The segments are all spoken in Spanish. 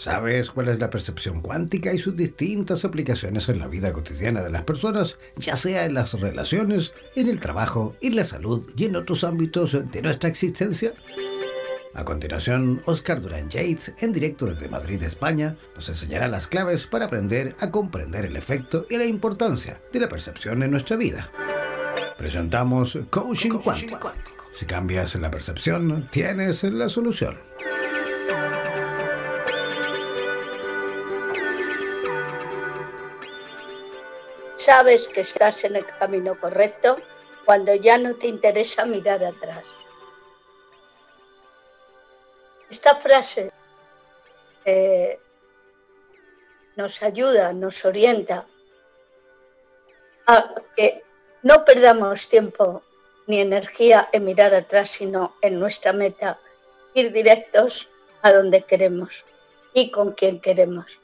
¿Sabes cuál es la percepción cuántica y sus distintas aplicaciones en la vida cotidiana de las personas, ya sea en las relaciones, en el trabajo, en la salud y en otros ámbitos de nuestra existencia? A continuación, Oscar Durán Yates, en directo desde Madrid, España, nos enseñará las claves para aprender a comprender el efecto y la importancia de la percepción en nuestra vida. Presentamos Coaching, cuántico. Si cambias la percepción, tienes la solución. Sabes que estás en el camino correcto cuando ya no te interesa mirar atrás. Esta frase eh, nos ayuda, nos orienta a que no perdamos tiempo ni energía en mirar atrás, sino en nuestra meta, ir directos a donde queremos y con quien queremos.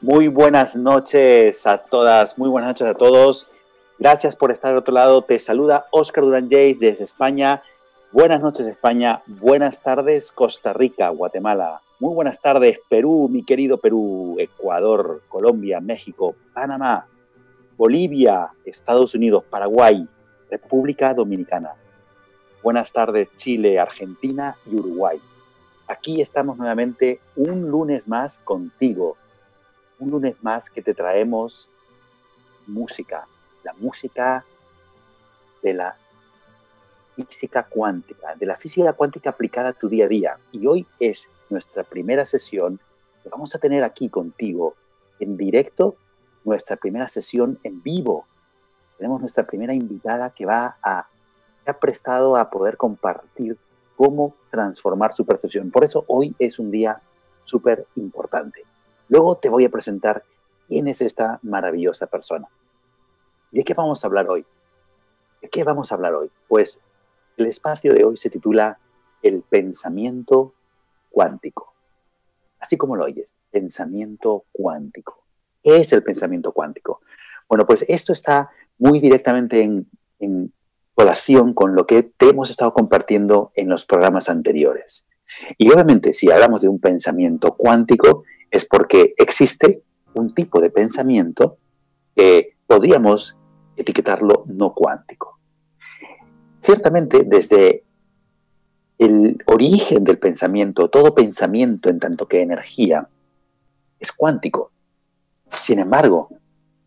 Muy buenas noches a todas, muy buenas noches a todos. Gracias por estar al otro lado. Te saluda Oscar Durán Jays desde España. Buenas noches España, buenas tardes Costa Rica, Guatemala. Muy buenas tardes Perú, mi querido Perú, Ecuador, Colombia, México, Panamá, Bolivia, Estados Unidos, Paraguay, República Dominicana. Buenas tardes Chile, Argentina y Uruguay. Aquí estamos nuevamente un lunes más contigo un lunes más que te traemos música, la música de la física cuántica, de la física cuántica aplicada a tu día a día. Y hoy es nuestra primera sesión que vamos a tener aquí contigo en directo, nuestra primera sesión en vivo. Tenemos nuestra primera invitada que va a, ha prestado a poder compartir cómo transformar su percepción. Por eso hoy es un día súper importante. Luego te voy a presentar quién es esta maravillosa persona. ¿De qué vamos a hablar hoy? ¿De qué vamos a hablar hoy? Pues el espacio de hoy se titula El pensamiento cuántico. Así como lo oyes, pensamiento cuántico. ¿Qué es el pensamiento cuántico? Bueno, pues esto está muy directamente en, en colación con lo que te hemos estado compartiendo en los programas anteriores. Y obviamente, si hablamos de un pensamiento cuántico, es porque existe un tipo de pensamiento que podríamos etiquetarlo no cuántico. Ciertamente, desde el origen del pensamiento, todo pensamiento en tanto que energía, es cuántico. Sin embargo,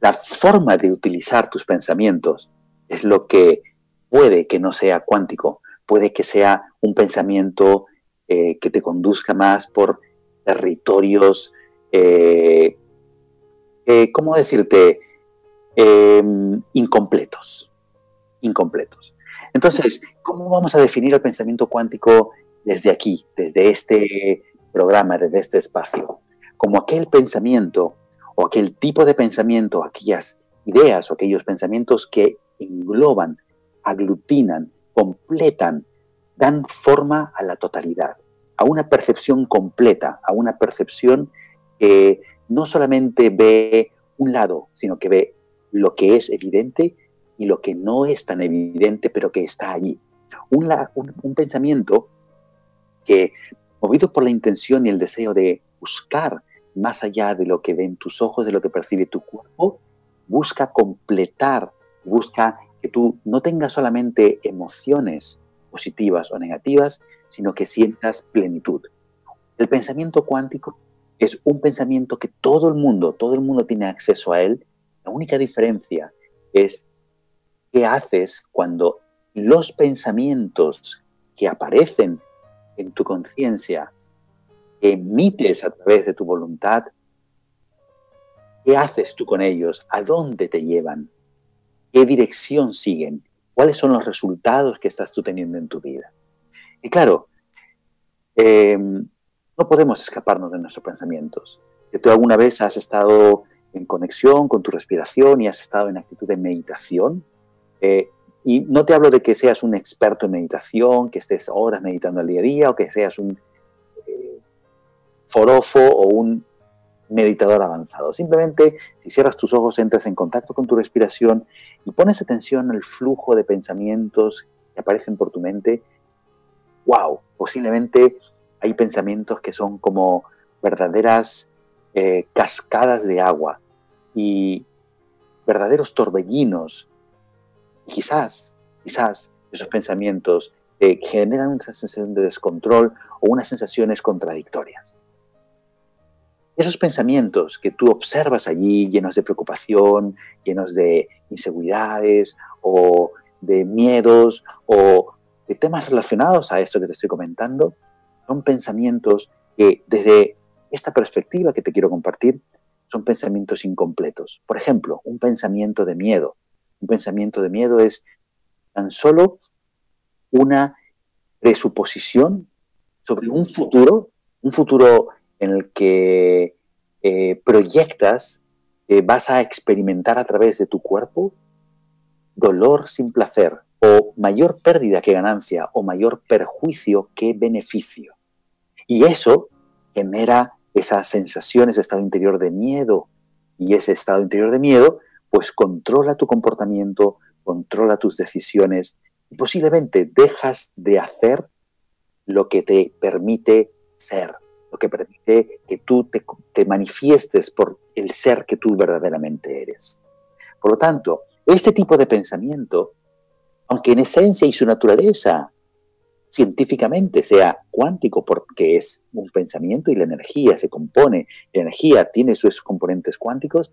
la forma de utilizar tus pensamientos es lo que puede que no sea cuántico, puede que sea un pensamiento eh, que te conduzca más por territorios, eh, eh, ¿cómo decirte? Em, incompletos. Incompletos. Entonces, ¿cómo vamos a definir el pensamiento cuántico desde aquí, desde este programa, desde este espacio? Como aquel pensamiento o aquel tipo de pensamiento, aquellas ideas o aquellos pensamientos que engloban, aglutinan, completan, dan forma a la totalidad a una percepción completa, a una percepción que no solamente ve un lado, sino que ve lo que es evidente y lo que no es tan evidente, pero que está allí. Un, pensamiento que, movido por la intención y el deseo de buscar más allá de lo que ven tus ojos, de lo que percibe tu cuerpo, busca completar, busca que tú no tengas solamente emociones positivas o negativas, sino que sientas plenitud. El pensamiento cuántico es un pensamiento que todo el mundo, todo el mundo tiene acceso a él. La única diferencia es qué haces cuando los pensamientos que aparecen en tu conciencia, emites a través de tu voluntad, ¿qué haces tú con ellos? ¿A dónde te llevan? ¿Qué dirección siguen? ¿Cuáles son los resultados que estás tú teniendo en tu vida? Y claro, Em, no podemos escaparnos de nuestros pensamientos. Que tú alguna vez has estado en conexión con tu respiración y has estado en actitud de meditación. Eh, y no te hablo de que seas un experto en meditación, que estés horas meditando al día a día o que seas un eh, forofo o un meditador avanzado. Simplemente, si cierras tus ojos, entras en contacto con tu respiración y pones atención al flujo de pensamientos que aparecen por tu mente, wow, posiblemente hay pensamientos que son como verdaderas eh, cascadas de agua y verdaderos torbellinos. Quizás, quizás esos pensamientos eh, generan una sensación de descontrol o unas sensaciones contradictorias. Esos pensamientos que tú observas allí llenos de preocupación, llenos de inseguridades o de miedos o temas relacionados a esto que te estoy comentando, son pensamientos que desde esta perspectiva que te quiero compartir son pensamientos incompletos. Por ejemplo, un pensamiento de miedo. Un pensamiento de miedo es tan solo una presuposición sobre un futuro, un futuro en el que eh, proyectas que vas a experimentar a través de tu cuerpo dolor sin placer, o mayor pérdida que ganancia, o mayor perjuicio que beneficio. Y eso genera esas sensaciones, ese estado interior de miedo. Y ese estado interior de miedo, pues controla tu comportamiento, controla tus decisiones y posiblemente dejas de hacer lo que te permite ser, lo que permite que tú te, te manifiestes por el ser que tú verdaderamente eres. Por lo tanto, este tipo de pensamiento, aunque en esencia y su naturaleza científicamente sea cuántico porque es un pensamiento y la energía se compone, la energía tiene sus componentes cuánticos,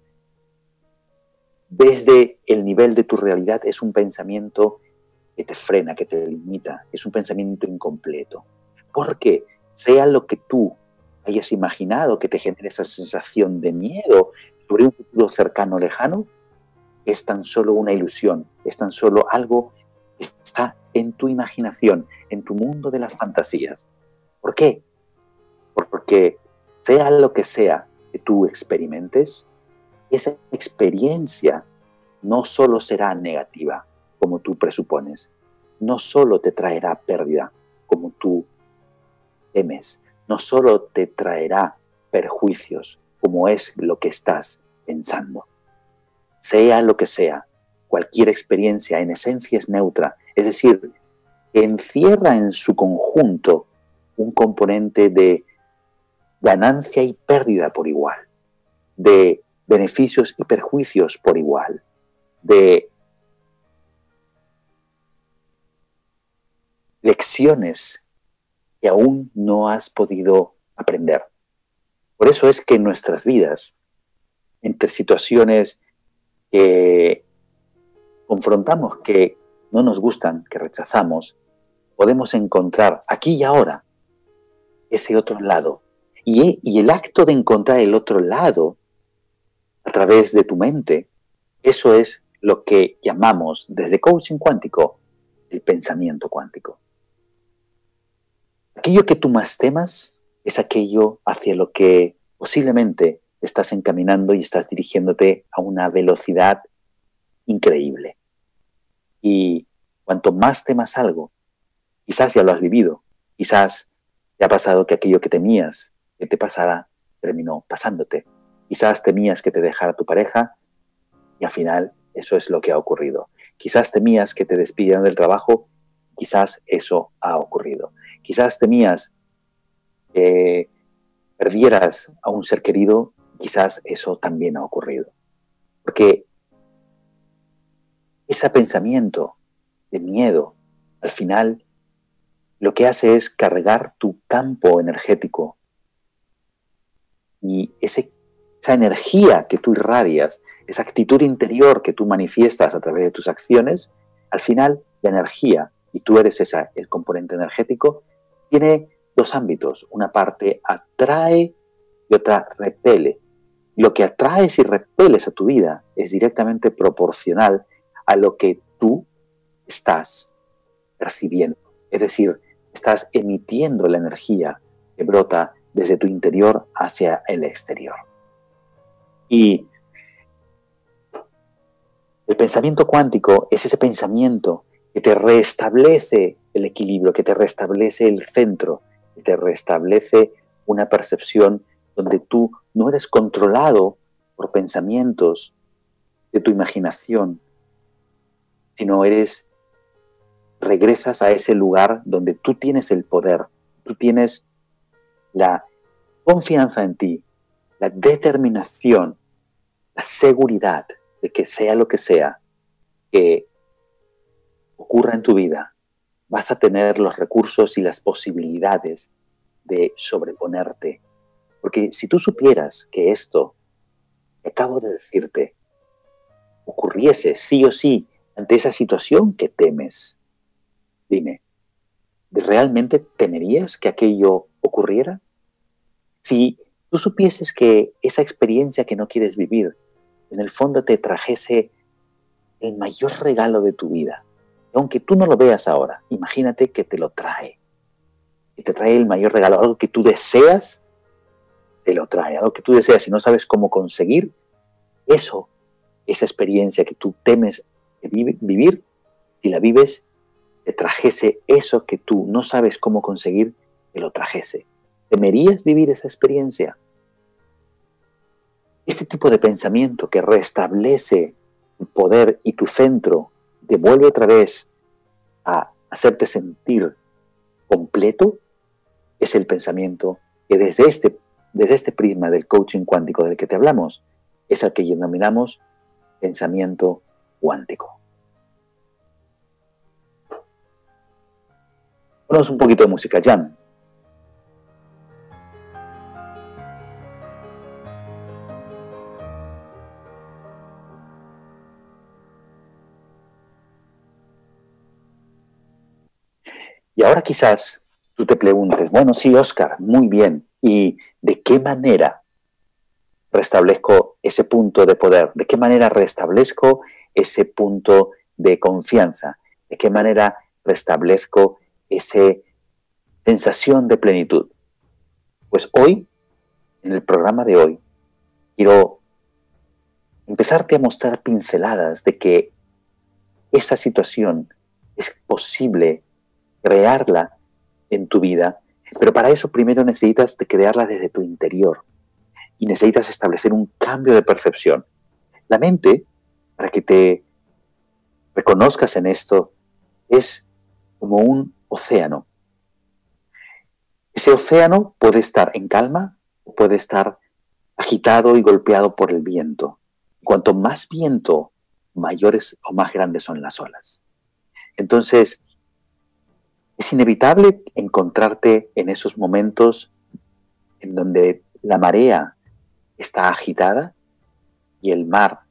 desde el nivel de tu realidad es un pensamiento que te frena, que te limita, es un pensamiento incompleto. Porque sea lo que tú hayas imaginado que te genere esa sensación de miedo sobre un futuro cercano o lejano, es tan solo una ilusión, es tan solo algo está en tu imaginación, en tu mundo de las fantasías. ¿Por qué? Porque sea lo que sea que tú experimentes, esa experiencia no solo será negativa, como tú presupones, no solo te traerá pérdida, como tú temes, no solo te traerá perjuicios, como es lo que estás pensando. Sea lo que sea, cualquier experiencia en esencia es neutra, es decir, encierra en su conjunto un componente de ganancia y pérdida por igual, de beneficios y perjuicios por igual, de lecciones que aún no has podido aprender. Por eso es que en nuestras vidas, entre situaciones que confrontamos, que no nos gustan, que rechazamos, podemos encontrar aquí y ahora ese otro lado. Y, el acto de encontrar el otro lado a través de tu mente, eso es lo que llamamos desde coaching cuántico el pensamiento cuántico. Aquello que tú más temas es aquello hacia lo que posiblemente estás encaminando y estás dirigiéndote a una velocidad increíble. Y cuanto más temas algo, quizás ya lo has vivido, quizás te ha pasado que aquello que temías que te pasara terminó pasándote. Quizás temías que te dejara tu pareja y al final eso es lo que ha ocurrido. Quizás temías que te despidieran del trabajo, quizás eso ha ocurrido. Quizás temías que perdieras a un ser querido, quizás eso también ha ocurrido. Porque ese pensamiento de miedo, al final, lo que hace es cargar tu campo energético. Y esa energía que tú irradias, esa actitud interior que tú manifiestas a través de tus acciones, al final la energía, y tú eres esa, el componente energético, tiene dos ámbitos. Una parte atrae y otra repele. Lo que atraes y repeles a tu vida es directamente proporcional a lo que tú estás percibiendo. Es decir, estás emitiendo la energía que brota desde tu interior hacia el exterior. Y el pensamiento cuántico es ese pensamiento que te restablece el equilibrio, que te restablece el centro, que te restablece una percepción donde tú no eres controlado por pensamientos de tu imaginación, sino eres, regresas a ese lugar donde tú tienes el poder, tú tienes la confianza en ti, la determinación, la seguridad de que sea lo que sea que ocurra en tu vida, vas a tener los recursos y las posibilidades de sobreponerte. Porque si tú supieras que esto que acabo de decirte ocurriese sí o sí ante esa situación que temes, dime, ¿realmente temerías que aquello ocurriera? Si tú supieses que esa experiencia que no quieres vivir, en el fondo te trajese el mayor regalo de tu vida, aunque tú no lo veas ahora, imagínate que te lo trae, que te trae el mayor regalo, algo que tú deseas, te lo trae, algo que tú deseas y no sabes cómo conseguir, eso, esa experiencia que tú temes vivir, si la vives, te trajese eso que tú no sabes cómo conseguir, te lo trajese. ¿Temerías vivir esa experiencia? Este tipo de pensamiento que restablece tu poder y tu centro, te vuelve otra vez a hacerte sentir completo, es el pensamiento que desde este, desde este prisma del coaching cuántico del que te hablamos, es el que denominamos pensamiento cuántico. Ponemos un poquito de música, Jan. Y ahora quizás tú te preguntes, bueno, sí, Oscar, muy bien. ¿Y de qué manera restablezco ese punto de poder? ¿De qué manera restablezco ese punto de confianza? ¿De qué manera restablezco esa sensación de plenitud? Pues hoy, en el programa de hoy, quiero empezarte a mostrar pinceladas de que esa situación es posible crearla en tu vida, pero para eso primero necesitas crearla desde tu interior y necesitas establecer un cambio de percepción. La mente, para que te reconozcas en esto, es como un océano. Ese océano puede estar en calma o puede estar agitado y golpeado por el viento. Cuanto más viento, mayores o más grandes son las olas. Entonces, es inevitable encontrarte en esos momentos en donde la marea está agitada y el mar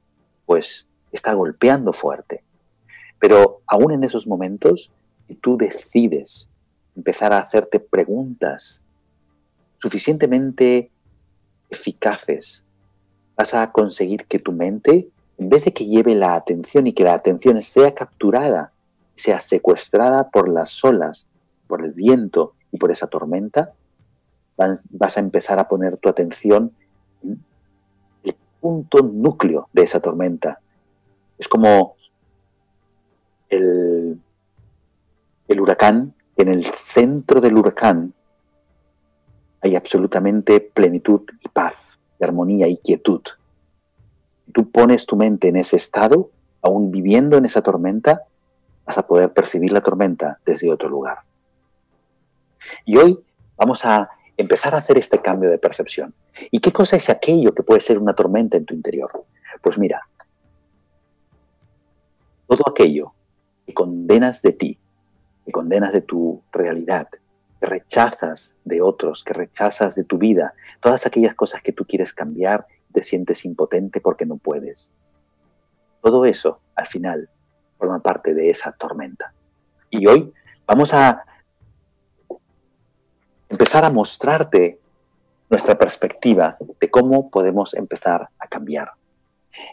pues está golpeando fuerte. Pero aún en esos momentos, tú decides empezar a hacerte preguntas suficientemente eficaces, vas a conseguir que tu mente, en vez de que lleve la atención y que la atención sea capturada sea secuestrada por las olas, por el viento y por esa tormenta, vas a empezar a poner tu atención en el punto núcleo de esa tormenta. Es como el, huracán, en el centro del huracán hay absolutamente plenitud y paz, y armonía y quietud. Tú pones tu mente en ese estado, aún viviendo en esa tormenta, vas a poder percibir la tormenta desde otro lugar. Y hoy vamos a empezar a hacer este cambio de percepción. ¿Y qué cosa es aquello que puede ser una tormenta en tu interior? Pues mira, todo aquello que condenas de ti, que condenas de tu realidad, que rechazas de otros, que rechazas de tu vida, todas aquellas cosas que tú quieres cambiar, te sientes impotente porque no puedes. Todo eso, al final, forma parte de esa tormenta. Y hoy vamos a empezar a mostrarte nuestra perspectiva de cómo podemos empezar a cambiar.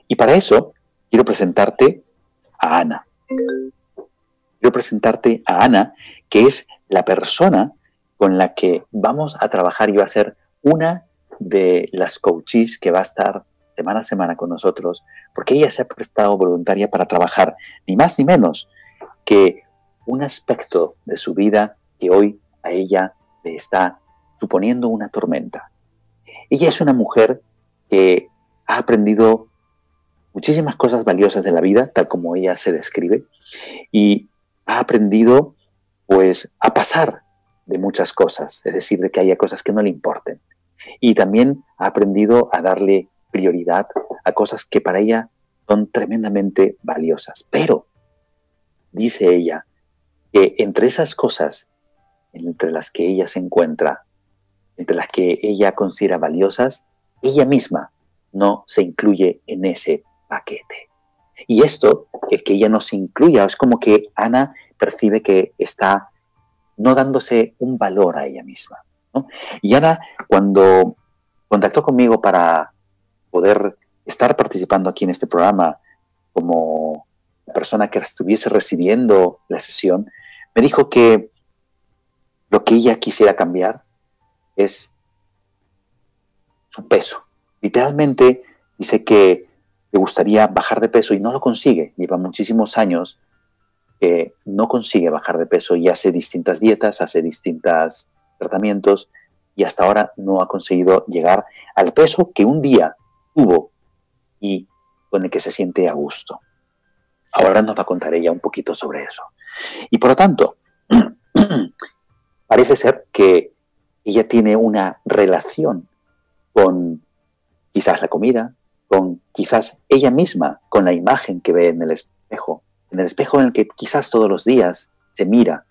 Y para eso quiero presentarte a Ana. Quiero presentarte a Ana, que es la persona con la que vamos a trabajar y va a ser una de las coaches que va a estar semana a semana con nosotros, porque ella se ha prestado voluntaria para trabajar ni más ni menos que un aspecto de su vida que hoy a ella le está suponiendo una tormenta. Ella es una mujer que ha aprendido muchísimas cosas valiosas de la vida, tal como ella se describe, y ha aprendido pues a pasar de muchas cosas, es decir, de que haya cosas que no le importen. Y también ha aprendido a darle prioridad a cosas que para ella son tremendamente valiosas. Pero, dice ella, que entre esas cosas, entre las que ella se encuentra, entre las que ella considera valiosas, ella misma no se incluye en ese paquete. Y esto, el que ella no se incluya, es como que Ana percibe que está no dándose un valor a ella misma. Y Ana, cuando contactó conmigo para poder estar participando aquí en este programa como persona que estuviese recibiendo la sesión, me dijo que lo que ella quisiera cambiar es su peso. Literalmente dice que le gustaría bajar de peso y no lo consigue. Lleva muchísimos años que no consigue bajar de peso y hace distintas dietas, hace distintos tratamientos y hasta ahora no ha conseguido llegar al peso que un día tuvo y con el que se siente a gusto. Ahora nos va a contar ella un poquito sobre eso. Y por lo tanto, parece ser que ella tiene una relación con quizás la comida, con quizás ella misma, con la imagen que ve en el espejo, en el espejo en el que quizás todos los días se mira,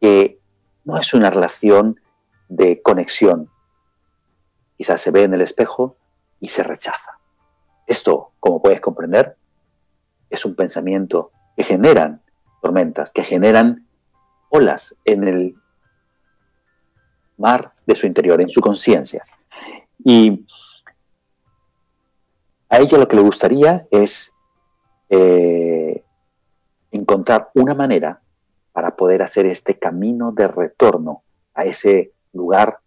que no es una relación de conexión. Quizás se ve en el espejo y se rechaza. Esto, como puedes comprender, es un pensamiento que generan tormentas, que generan olas en el mar de su interior, en su conciencia. Y a ella lo que le gustaría es eh, encontrar una manera para poder hacer este camino de retorno a ese lugar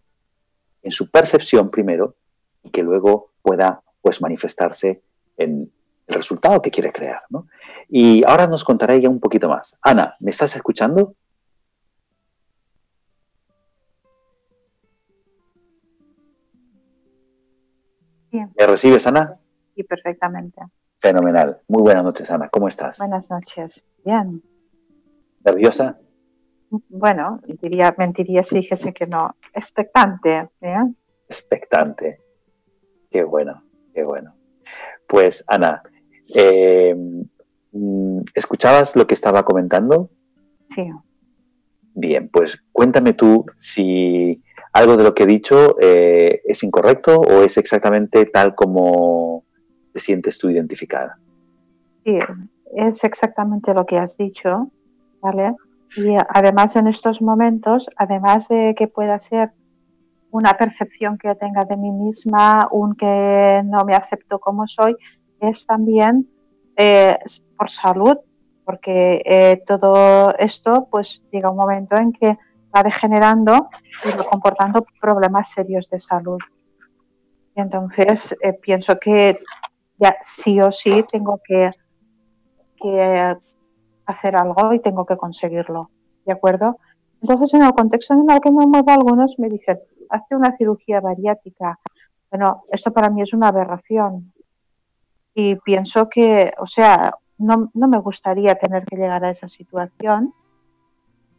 en su percepción primero y que luego pueda pues manifestarse en el resultado que quiere crear. Y ahora nos contará ella un poquito más. Ana, ¿me estás escuchando? ¿Me recibes, Ana? Sí, perfectamente. Fenomenal. Muy buenas noches, Ana. ¿Cómo estás? Buenas noches. Bien. ¿Nerviosa? Bueno, diría, mentiría si dijese que no. Expectante. ¿eh? Expectante. Qué bueno, qué bueno. Pues, Ana, eh, mm, ¿escuchabas lo que estaba comentando? Sí. Bien, pues cuéntame tú si algo de lo que he dicho eh, es incorrecto o es exactamente tal como te sientes tú identificada. Sí, es exactamente lo que has dicho, ¿vale? Y además en estos momentos, además de que pueda ser una percepción que tenga de mí misma, un que no me acepto como soy, es también eh, por salud, porque eh, todo esto pues llega un momento en que va degenerando y va comportando problemas serios de salud. Y entonces eh, pienso que ya sí o sí tengo que, hacer algo y tengo que conseguirlo, ¿de acuerdo? Entonces, en el contexto en el que me muevo, algunos me dicen, hace una cirugía bariátrica. Bueno, esto para mí es una aberración. Y pienso que, o sea, no, no me gustaría tener que llegar a esa situación.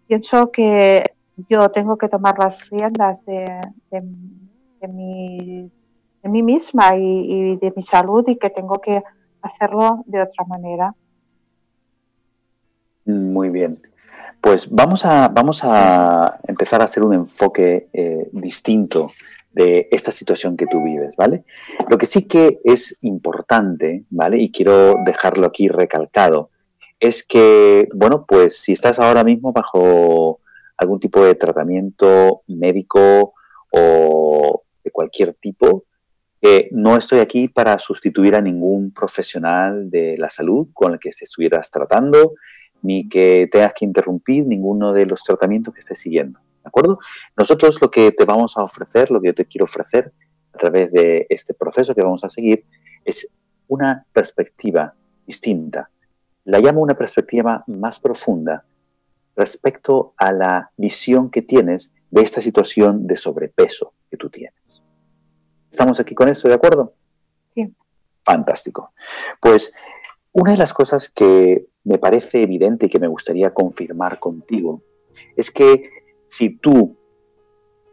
Pienso que yo tengo que tomar las riendas de, de, mi, de mí misma y, de mi salud y que tengo que hacerlo de otra manera. Muy bien. Pues vamos a, vamos a empezar a hacer un enfoque eh, distinto de esta situación que tú vives, ¿vale? Lo que sí que es importante, ¿vale? Y quiero dejarlo aquí recalcado, es que, bueno, pues si estás ahora mismo bajo algún tipo de tratamiento médico o de cualquier tipo, no estoy aquí para sustituir a ningún profesional de la salud con el que estuvieras tratando, ni que tengas que interrumpir ninguno de los tratamientos que estés siguiendo. ¿De acuerdo? Nosotros lo que te vamos a ofrecer, lo que yo te quiero ofrecer a través de este proceso que vamos a seguir, es una perspectiva distinta. La llamo una perspectiva más profunda respecto a la visión que tienes de esta situación de sobrepeso que tú tienes. ¿Estamos aquí con eso, de acuerdo? Sí. Fantástico. Pues una de las cosas que me parece evidente y que me gustaría confirmar contigo es que si tú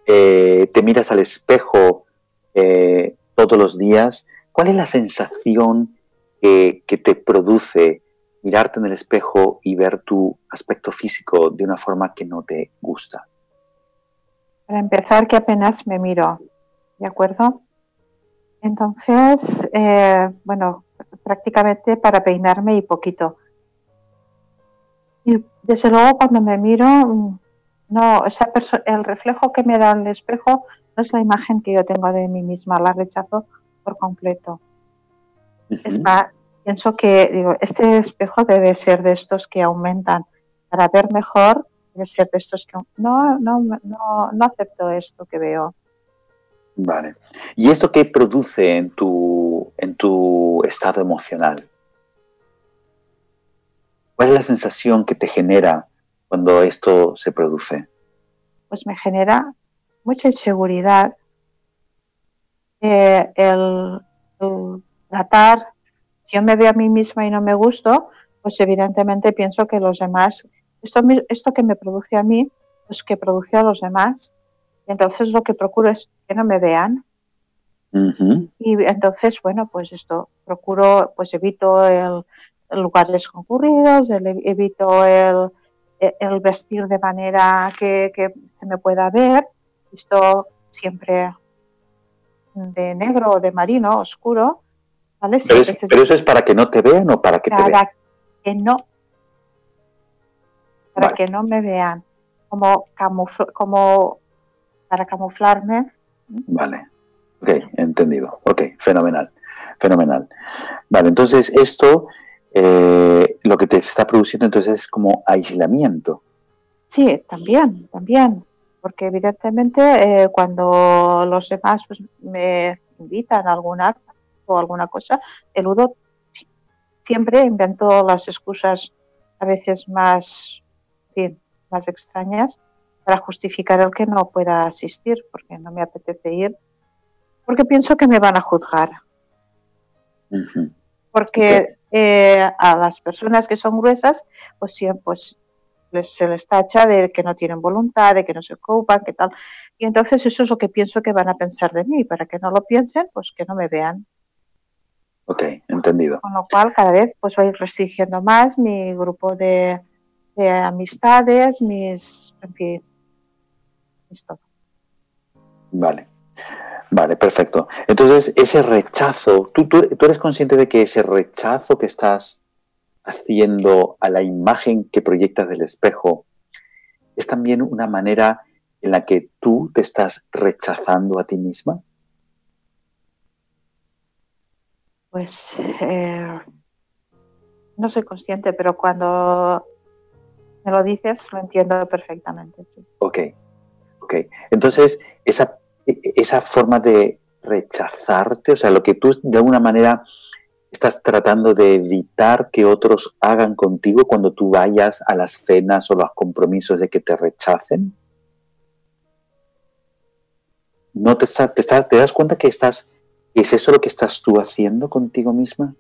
eh, te miras al espejo eh, todos los días, ¿cuál es la sensación que, que te produce mirarte en el espejo y ver tu aspecto físico de una forma que no te gusta? Para empezar, que apenas me miro, ¿de acuerdo? Entonces, eh, bueno, prácticamente para peinarme y poquito. Y desde luego cuando me miro, mm, no, esa el reflejo que me da el espejo no es la imagen que yo tengo de mí misma, la rechazo por completo. Es más, pienso que digo, este espejo debe ser de estos que aumentan para ver mejor, debe ser de estos que no, no, no, no acepto esto que veo. Vale. ¿Y esto qué produce en tu, en tu estado emocional? ¿Cuál es la sensación que te genera cuando esto se produce? Pues me genera mucha inseguridad eh, el, tratar, si yo me veo a mí misma y no me gusto, pues evidentemente pienso que los demás, esto, esto que me produce a mí, pues que produce a los demás entonces lo que procuro es que no me vean. Y entonces, bueno, pues esto, procuro, pues evito el, lugares concurridos, evito el, el, vestir de manera que, se me pueda ver. Esto siempre de negro o de marino, oscuro. ¿vale? pero, eso es para que no te vean o para que te vean. Para que no. Para que no me vean. Como, como para camuflarme. Vale, ok, entendido. Ok, fenomenal, fenomenal. Vale, entonces esto eh, lo que te está produciendo entonces es como aislamiento. Sí, también, también, porque evidentemente eh, cuando los demás pues, me invitan a algún acto o alguna cosa, eludo siempre invento las excusas a veces más, más extrañas para justificar el que no pueda asistir, porque no me apetece ir, porque pienso que me van a juzgar. Porque eh, a las personas que son gruesas, pues siempre pues, se les tacha de que no tienen voluntad, de que no se ocupan, que tal. Y entonces eso es lo que pienso que van a pensar de mí. Para que no lo piensen, pues que no me vean. Ok, entendido. Con lo cual cada vez pues voy restringiendo más mi grupo de, de amistades, mis, en fin, Vale. Vale, perfecto. Entonces, ese rechazo, ¿tú, tú, eres consciente de que ese rechazo que estás haciendo a la imagen que proyectas del espejo es también una manera en la que tú te estás rechazando a ti misma? Pues eh, no soy consciente, pero cuando me lo dices lo entiendo perfectamente. Ok, Ok, entonces esa, esa forma de rechazarte, o sea, lo que tú de alguna manera estás tratando de evitar que otros hagan contigo cuando tú vayas a las cenas o los compromisos de que te rechacen. ¿No te, te, te das cuenta que estás, es eso lo que estás tú haciendo contigo misma?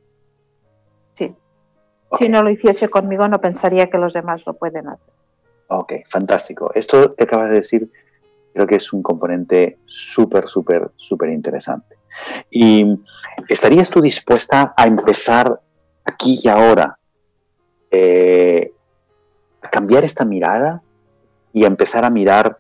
Sí. Si no lo hiciese conmigo, no pensaría que los demás lo pueden hacer. Ok, fantástico. Esto que acabas de decir Creo que es un componente súper, súper, súper interesante. ¿Y estarías tú dispuesta a empezar aquí y ahora eh, a cambiar esta mirada y a empezar a mirar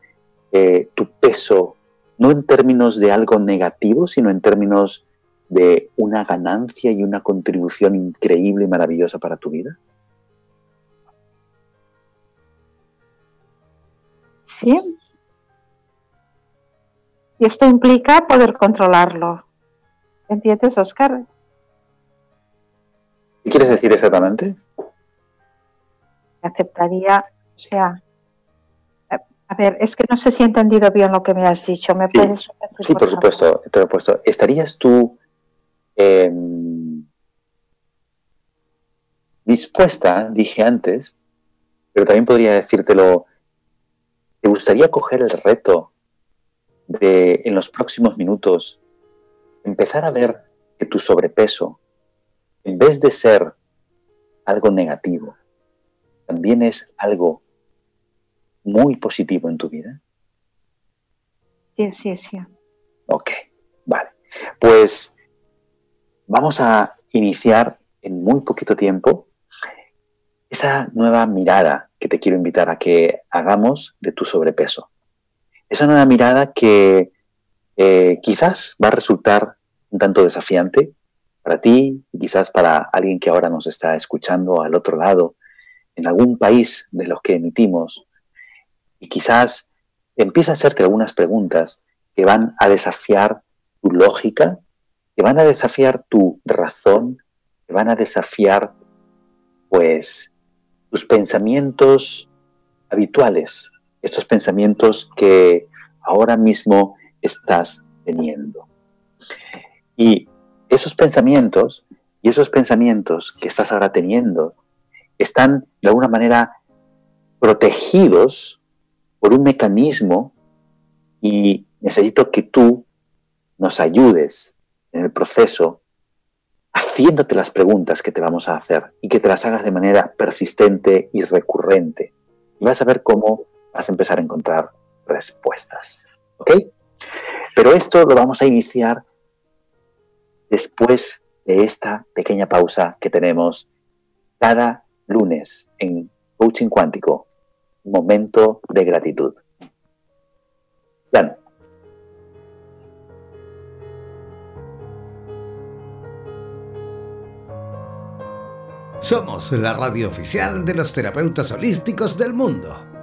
eh, tu peso, no en términos de algo negativo, sino en términos de una ganancia y una contribución increíble y maravillosa para tu vida? Sí, y esto implica poder controlarlo. ¿Entiendes, Oscar? ¿Qué quieres decir exactamente? aceptaría, o sea, a ver, es que no sé si he entendido bien lo que me has dicho. ¿Me sí, puedes sí por, supuesto, por supuesto. ¿Estarías tú em, dispuesta, dije antes, pero también podría decírtelo, ¿te gustaría coger el reto de en los próximos minutos empezar a ver que tu sobrepeso, en vez de ser algo negativo, también es algo muy positivo en tu vida? Sí, sí, sí. Ok, vale. Pues vamos a iniciar en muy poquito tiempo esa nueva mirada que te quiero invitar a que hagamos de tu sobrepeso. Esa nueva mirada que eh, quizás va a resultar un tanto desafiante para ti y quizás para alguien que ahora nos está escuchando al otro lado, en algún país de los que emitimos, y quizás empieza a hacerte algunas preguntas que van a desafiar tu lógica, que van a desafiar tu razón, que van a desafiar, pues, tus pensamientos habituales, estos pensamientos que ahora mismo estás teniendo. Y esos pensamientos y esos pensamientos que estás ahora teniendo están de alguna manera protegidos por un mecanismo y necesito que tú nos ayudes en el proceso haciéndote las preguntas que te vamos a hacer y que te las hagas de manera persistente y recurrente. Y vas a ver cómo vas a empezar a encontrar respuestas. ¿Ok? Pero esto lo vamos a iniciar después de esta pequeña pausa que tenemos cada lunes en Coaching Cuántico, momento de gratitud. Somos la radio oficial de los terapeutas holísticos del mundo.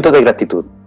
De gratitud.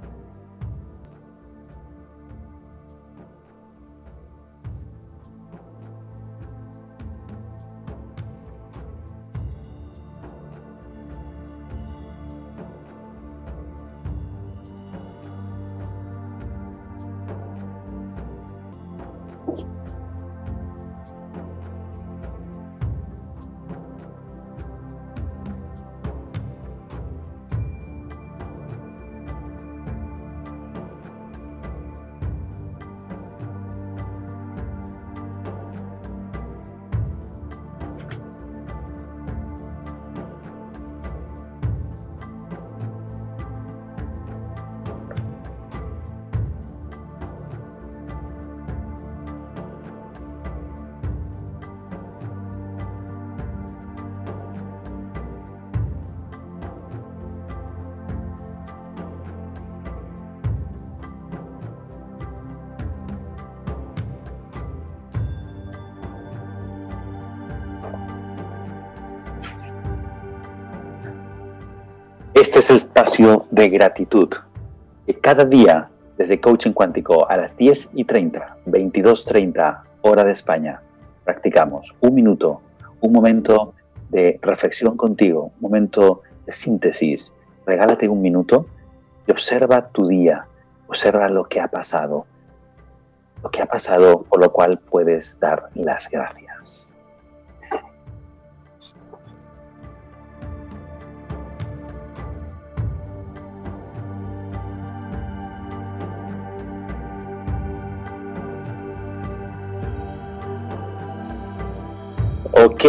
De gratitud cada día desde Coaching Cuántico a las 10 y 30, 22.30 hora de España, practicamos un minuto, un momento de reflexión contigo, un momento de síntesis. Regálate un minuto y observa tu día, Observa lo que ha pasado, lo que ha pasado por lo cual puedes dar las gracias. Ok,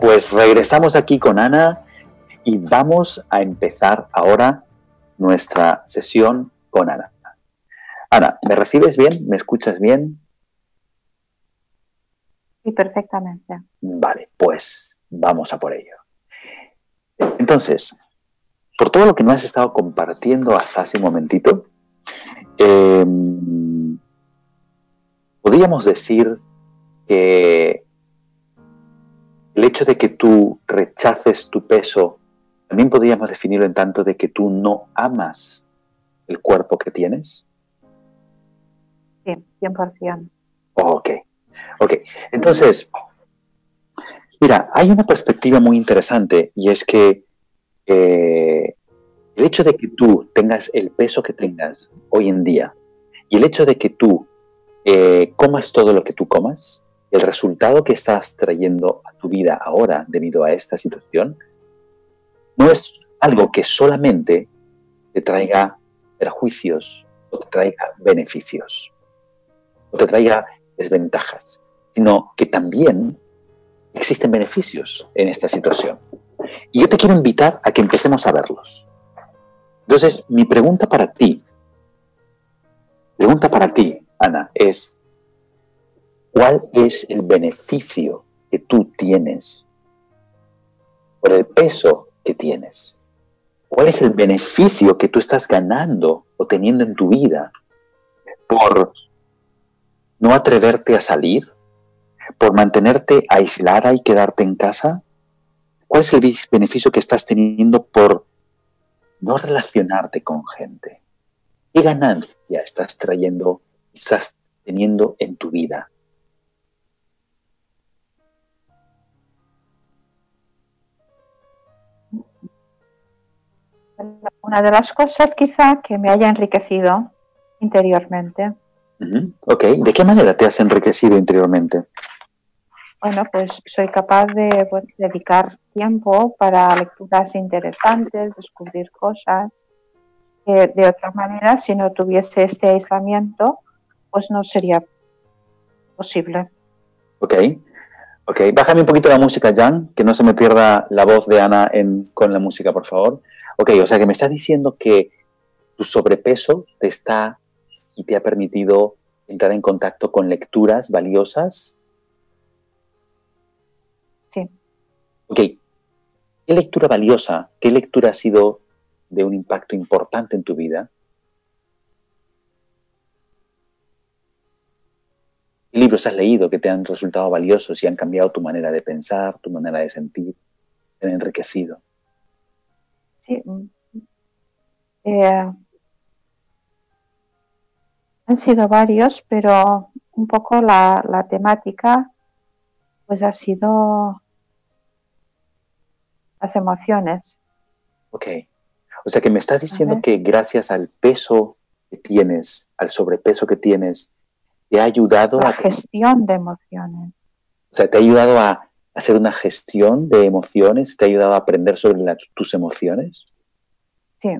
pues regresamos aquí con Ana y vamos a empezar ahora nuestra sesión con Ana. Ana, ¿me recibes bien? ¿Me escuchas bien? Sí, perfectamente. Vale, pues vamos a por ello. Entonces, por todo lo que nos has estado compartiendo hasta hace un momentito, em, podríamos decir que el hecho de que tú rechaces tu peso, también podríamos definirlo en tanto de que tú no amas el cuerpo que tienes. Sí, 100%. Ok, ok. Entonces, mira, hay una perspectiva muy interesante y es que eh, el hecho de que tú tengas el peso que tengas hoy en día y el hecho de que tú eh, comas todo lo que tú comas, el resultado que estás trayendo a tu vida ahora debido a esta situación no es algo que solamente te traiga perjuicios o te traiga beneficios o te traiga desventajas, sino que también existen beneficios en esta situación. Y yo te quiero invitar a que empecemos a verlos. Entonces, mi pregunta para ti, pregunta para ti, Ana, es, ¿Cuál es el beneficio que tú tienes por el peso que tienes? ¿Cuál es el beneficio que tú estás ganando o teniendo en tu vida por no atreverte a salir? ¿Por mantenerte aislada y quedarte en casa? ¿Cuál es el beneficio que estás teniendo por no relacionarte con gente? ¿Qué ganancia estás trayendo, estás teniendo en tu vida? Una de las cosas quizá que me haya enriquecido interiormente. Ok, ¿de qué manera te has enriquecido interiormente? Bueno, pues soy capaz de pues, dedicar tiempo para lecturas interesantes, descubrir cosas. que de otra manera, si no tuviese este aislamiento, pues no sería posible. Ok, ok. Bájame un poquito la música, Jan, que no se me pierda la voz de Ana con la música, por favor. Ok, o sea que me estás diciendo que tu sobrepeso te está y te ha permitido entrar en contacto con lecturas valiosas. Sí. Ok, ¿qué lectura valiosa, qué lectura ha sido de un impacto importante en tu vida? ¿Qué libros has leído que te han resultado valiosos y han cambiado tu manera de pensar, tu manera de sentir, te han enriquecido? Sí. Eh, han sido varios, pero un poco la, temática pues ha sido las emociones. Ok. O sea que me estás diciendo que gracias al peso que tienes, al sobrepeso que tienes, te ha ayudado a... La gestión de emociones. O sea, te ha ayudado a hacer una gestión de emociones? ¿Te ha ayudado a aprender sobre tus emociones? Sí.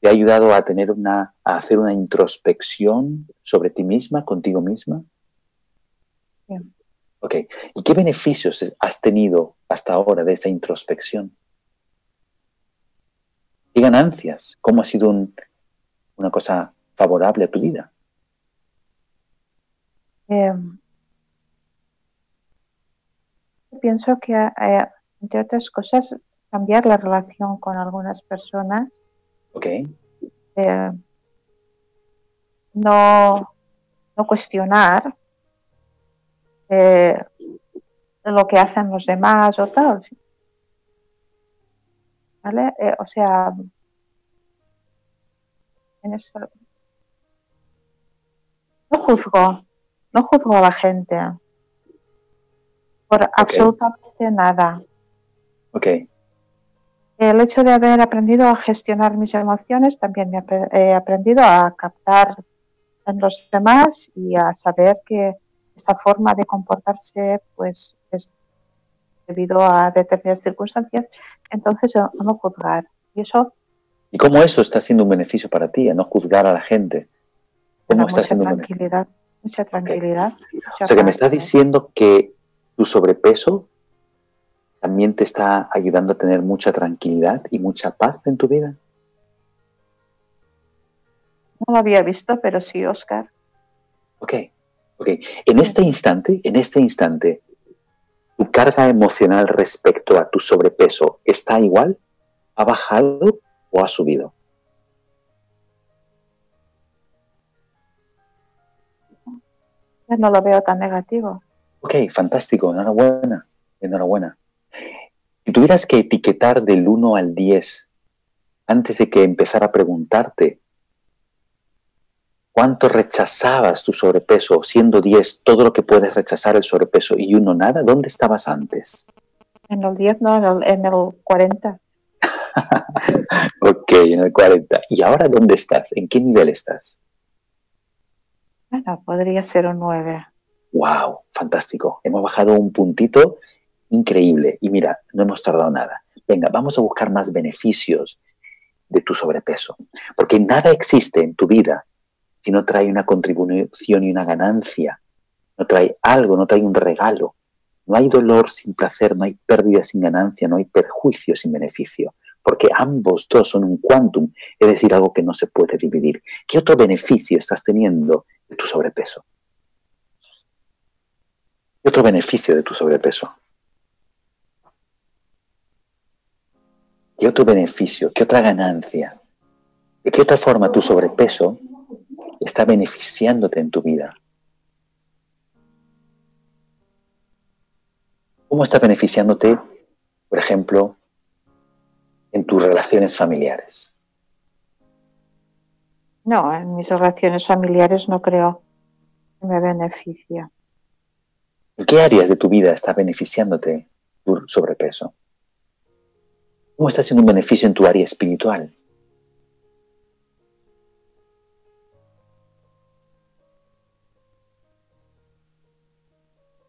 ¿Te ha ayudado a tener una, a hacer una introspección sobre ti misma, contigo misma? Sí. Ok. ¿Y qué beneficios has tenido hasta ahora de esa introspección? ¿Qué ganancias? ¿Cómo ha sido una cosa favorable a tu vida? Eh, pienso que, eh, entre otras cosas, cambiar la relación con algunas personas. Ok. Eh, no, no, cuestionar eh, lo que hacen los demás o tal. ¿Vale? o sea, no juzgo, no juzgo a la gente por absolutamente nada. Ok. El hecho de haber aprendido a gestionar mis emociones, también me he aprendido a captar en los demás y a saber que esta forma de comportarse pues es debido a determinadas circunstancias, entonces no juzgar. Y eso ¿Y cómo eso está siendo un beneficio para ti, a no juzgar a la gente? ¿Cómo está mucha tranquilidad, mucha tranquilidad. o sea que me estás diciendo que tu sobrepeso también te está ayudando a tener mucha tranquilidad y mucha paz en tu vida. No lo había visto, pero sí, Oscar. Ok, ok. En este instante, en este instante, ¿tu carga emocional respecto a tu sobrepeso está igual? ¿Ha bajado o ha subido? no lo veo tan negativo. Ok, fantástico, enhorabuena, enhorabuena. Si tuvieras que etiquetar del 1 al 10 antes de que empezara a preguntarte cuánto rechazabas tu sobrepeso, siendo 10 todo lo que puedes rechazar el sobrepeso y uno nada, ¿dónde estabas antes? En el 10, no, en el, 40. ok, en el 40. ¿Y ahora dónde estás? ¿En qué nivel estás? Bueno, podría ser un 9. ¡Wow! Fantástico. Hemos bajado un puntito increíble. Y mira, no hemos tardado nada. Venga, vamos a buscar más beneficios de tu sobrepeso. Porque nada existe en tu vida si no trae una contribución y una ganancia. No trae algo, no trae un regalo. No hay dolor sin placer, no hay pérdida sin ganancia, no hay perjuicio sin beneficio. Porque ambos dos son un quantum, es decir, algo que no se puede dividir. ¿Qué otro beneficio estás teniendo de tu sobrepeso? ¿Qué otro beneficio de tu sobrepeso? ¿Qué otro beneficio? ¿Qué otra ganancia? ¿De qué otra forma tu sobrepeso está beneficiándote en tu vida? ¿Cómo está beneficiándote, por ejemplo, en tus relaciones familiares? No, en mis relaciones familiares no creo que me beneficia. ¿En qué áreas de tu vida está beneficiándote tu sobrepeso? ¿Cómo está haciendo un beneficio en tu área espiritual?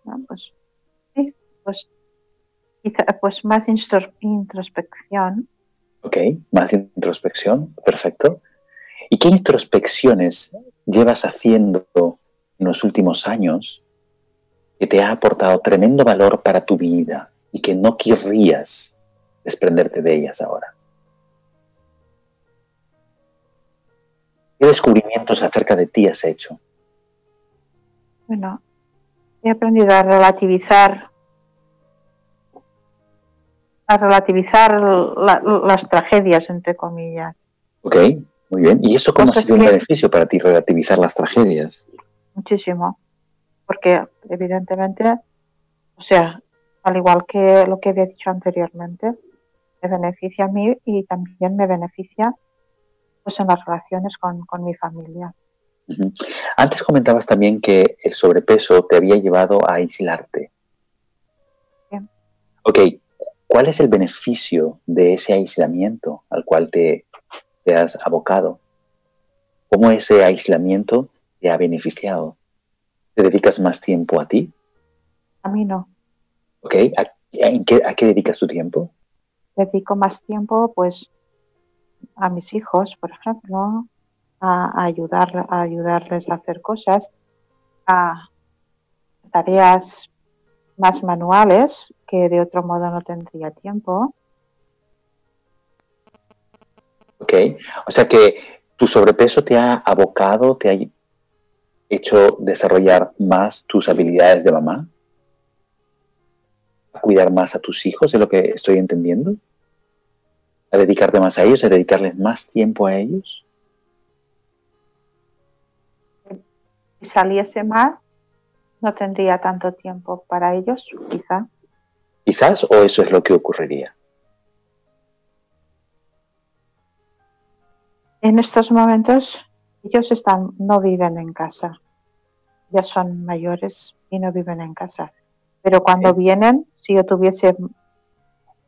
Ah, pues, sí, pues, pues más introspección. Ok, más introspección, perfecto. ¿Y qué introspecciones llevas haciendo en los últimos años que te ha aportado tremendo valor para tu vida y que no querrías desprenderte de ellas ahora. ¿Qué descubrimientos acerca de ti has hecho? Bueno, he aprendido a relativizar a relativizar las tragedias, entre comillas. Ok, muy bien. ¿Y eso cómo ha sido un beneficio para ti, relativizar las tragedias? Muchísimo, porque evidentemente, o sea, al igual que lo que había dicho anteriormente, me beneficia a mí y también me beneficia pues, en las relaciones con, mi familia. Antes comentabas también que el sobrepeso te había llevado a aislarte. Ok, ¿cuál es el beneficio de ese aislamiento al cual te, te has abocado? ¿Cómo ese aislamiento te ha beneficiado? ¿Te dedicas más tiempo a ti? A mí no. Ok, ¿a qué dedicas tu tiempo? dedico más tiempo pues a mis hijos, por ejemplo, a, ayudar, a ayudarles a hacer cosas, a tareas más manuales que de otro modo no tendría tiempo. Ok, o sea que tu sobrepeso te ha abocado, te ha hecho desarrollar más tus habilidades de mamá, a cuidar más a tus hijos, de lo que estoy entendiendo a dedicarte más a ellos, a dedicarles más tiempo a ellos? Si saliese más, no tendría tanto tiempo para ellos, quizá. Quizás, o eso es lo que ocurriría. En estos momentos, ellos están, no viven en casa. Ya son mayores y no viven en casa. Pero cuando vienen, si yo tuviese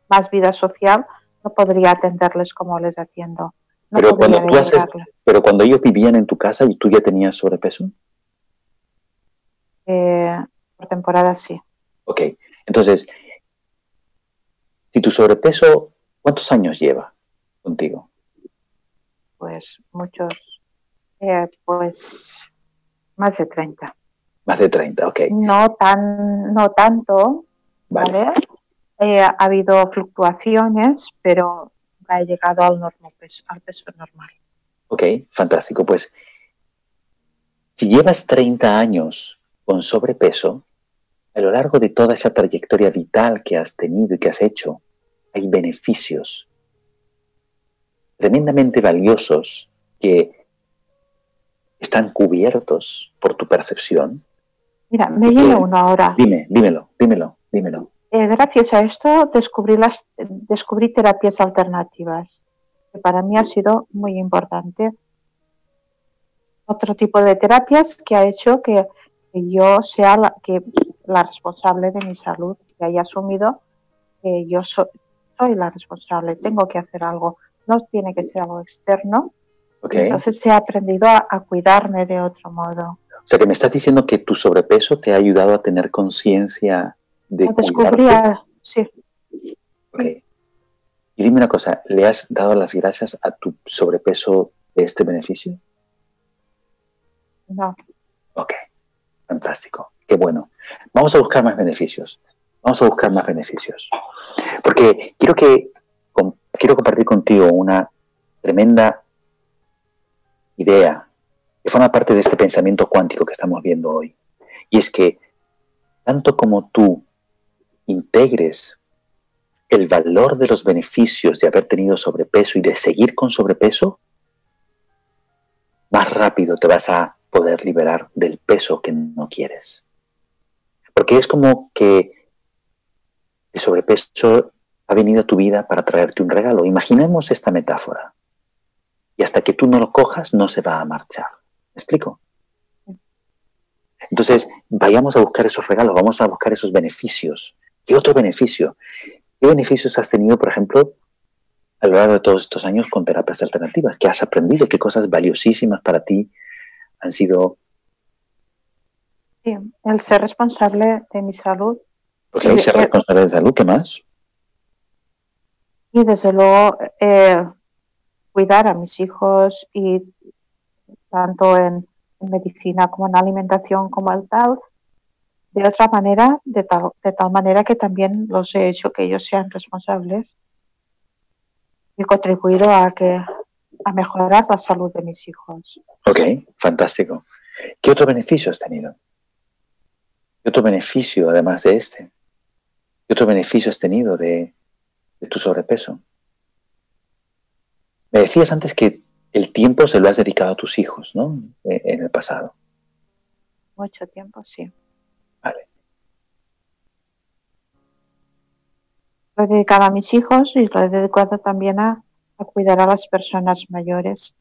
más vida social, no podría atenderles como les atiendo. pero, cuando tú haces, pero cuando ellos vivían en tu casa y tú ya tenías sobrepeso. Eh, por temporada sí. Ok, entonces, si tu sobrepeso, ¿cuántos años lleva contigo? Pues muchos, eh, pues más de 30. Más de 30, ok. No, tan, no tanto, ¿vale? Eh, ha habido fluctuaciones, pero ha llegado al, peso, al peso normal. Ok, fantástico. Pues si llevas 30 años con sobrepeso, a lo largo de toda esa trayectoria vital que has tenido y que has hecho, hay beneficios tremendamente valiosos que están cubiertos por tu percepción. Mira, me viene uno ahora. Dime, dímelo, dímelo, dímelo. Eh, gracias a esto descubrí, las, descubrí terapias alternativas, que para mí ha sido muy importante. Otro tipo de terapias que ha hecho que, yo sea la, que, la responsable de mi salud, que haya asumido que yo soy la responsable, tengo que hacer algo, no tiene que ser algo externo. Entonces he aprendido a, cuidarme de otro modo. O sea, que me estás diciendo que tu sobrepeso te ha ayudado a tener conciencia de descubría, sí. Ok. Y dime una cosa, ¿le has dado las gracias a tu sobrepeso de este beneficio? No. Ok, fantástico, qué bueno. Vamos a buscar más beneficios. Vamos a buscar más beneficios. Porque quiero que quiero compartir contigo una tremenda idea que forma parte de este pensamiento cuántico que estamos viendo hoy. Y es que tanto como tú integres el valor de los beneficios de haber tenido sobrepeso y de seguir con sobrepeso, más rápido te vas a poder liberar del peso que no quieres. Porque es como que el sobrepeso ha venido a tu vida para traerte un regalo. Imaginemos esta metáfora. Y hasta que tú no lo cojas, no se va a marchar. ¿Me explico? Entonces, vayamos a buscar esos regalos, vamos a buscar esos beneficios ¿Qué otro beneficio? ¿Qué beneficios has tenido, por ejemplo, a lo largo de todos estos años con terapias alternativas? ¿Qué has aprendido? ¿Qué cosas valiosísimas para ti han sido? Sí, el ser responsable de mi salud. Ok, el ser responsable de salud, ¿qué más? Y desde luego eh, cuidar a mis hijos y tanto en, medicina como en alimentación como el tal, de otra manera, de tal, de tal manera que también los he hecho que ellos sean responsables y contribuido a que a mejorar la salud de mis hijos. Ok, fantástico. ¿Qué otro beneficio has tenido? ¿Qué otro beneficio además de este? ¿Qué otro beneficio has tenido de, de tu sobrepeso? Me decías antes que el tiempo se lo has dedicado a tus hijos, ¿no? E, en el pasado. Mucho tiempo, sí. Vale. Lo he dedicado a mis hijos y lo he dedicado también a, cuidar a las personas mayores.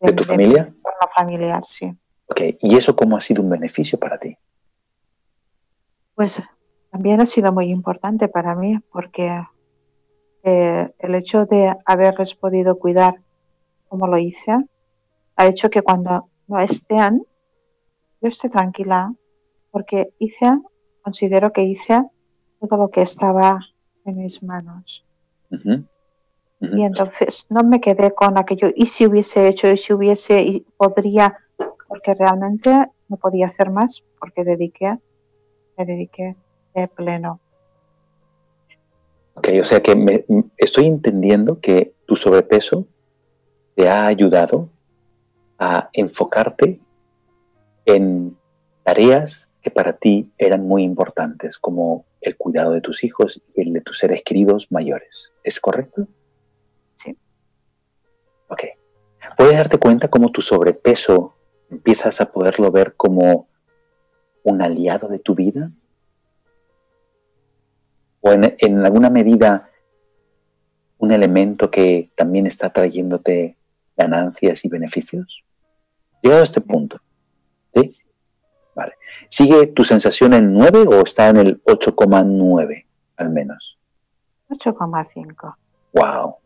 ¿De, tu familia? De mi familiar, sí. Ok, ¿y eso cómo ha sido un beneficio para ti? Pues también ha sido muy importante para mí porque eh, el hecho de haberles podido cuidar como lo hice ha hecho que cuando no estén, yo esté tranquila porque hice, considero que hice todo lo que estaba en mis manos. Y entonces no me quedé con aquello, y si hubiese hecho, y si hubiese, y podría, porque realmente no podía hacer más, porque dediqué, me dediqué de pleno. Ok, o sea que me, estoy entendiendo que tu sobrepeso te ha ayudado a enfocarte en tareas que para ti eran muy importantes, como el cuidado de tus hijos y el de tus seres queridos mayores. ¿Es correcto? Sí. Ok. ¿Puedes darte cuenta cómo tu sobrepeso empiezas a poderlo ver como un aliado de tu vida? ¿O en, en alguna medida un elemento que también está trayéndote ganancias y beneficios? Llegado a este punto, ¿sí? ¿Sigue tu sensación en 9 o está en el 8,9 al menos? 8,5. ¡Wow!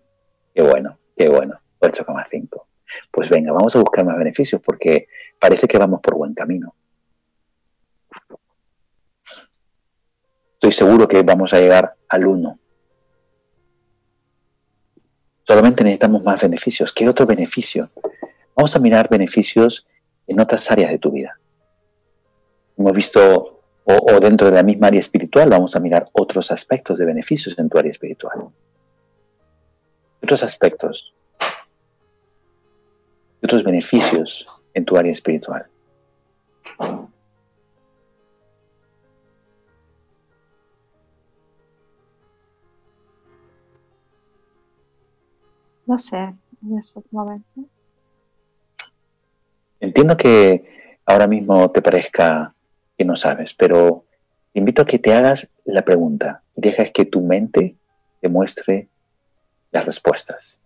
¡Qué bueno! ¡Qué bueno! 8,5. Pues venga, vamos a buscar más beneficios porque parece que vamos por buen camino. Estoy seguro que vamos a llegar al 1. Solamente necesitamos más beneficios. ¿Qué otro beneficio? Vamos a mirar beneficios en otras áreas de tu vida. Hemos visto, o, dentro de la misma área espiritual, vamos a mirar otros aspectos de beneficios en tu área espiritual. Otros aspectos, otros beneficios en tu área espiritual. No sé, en estos momentos. Entiendo que ahora mismo te parezca que no sabes, pero te invito a que te hagas la pregunta y dejes que tu mente te muestre las respuestas.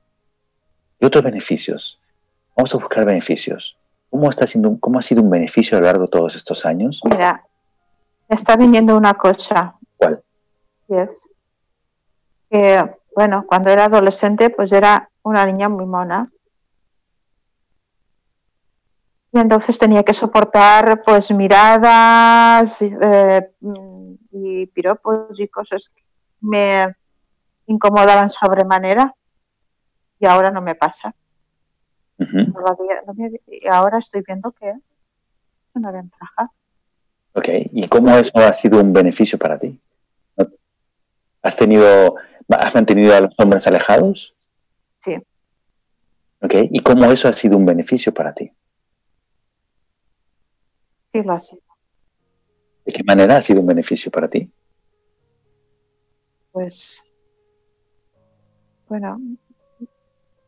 Y otros beneficios. Vamos a buscar beneficios. ¿Cómo, está siendo, ¿Cómo ha sido un beneficio a lo largo de todos estos años? Mira, me está viniendo una cosa. ¿Cuál? es que, bueno, cuando era adolescente, pues era una niña muy mona. Y entonces tenía que soportar pues miradas eh, y piropos y cosas que me incomodaban sobremanera. Y ahora no me pasa. y ahora estoy viendo que es una ventaja. Ok, ¿y cómo eso ha sido un beneficio para ti? ¿Has tenido, has mantenido a los hombres alejados? Sí. Ok, ¿y cómo eso ha sido un beneficio para ti? Sí, lo ha sido. ¿De qué manera ha sido un beneficio para ti? Pues, bueno,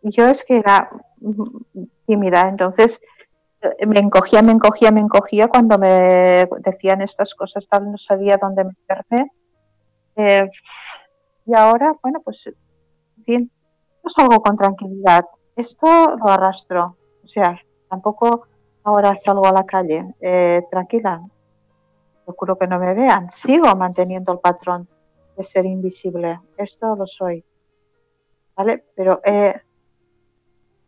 yo es que era tímida, entonces eh, me encogía, me encogía, me encogía cuando me decían estas cosas, tal, no sabía dónde meterme. Eh, y ahora, bueno, pues, en no salgo con tranquilidad. Esto lo arrastro. O sea, tampoco ahora salgo a la calle eh, tranquila. Procuro que no me vean. Sigo manteniendo el patrón de ser invisible. Esto lo soy. ¿Vale? Pero eh,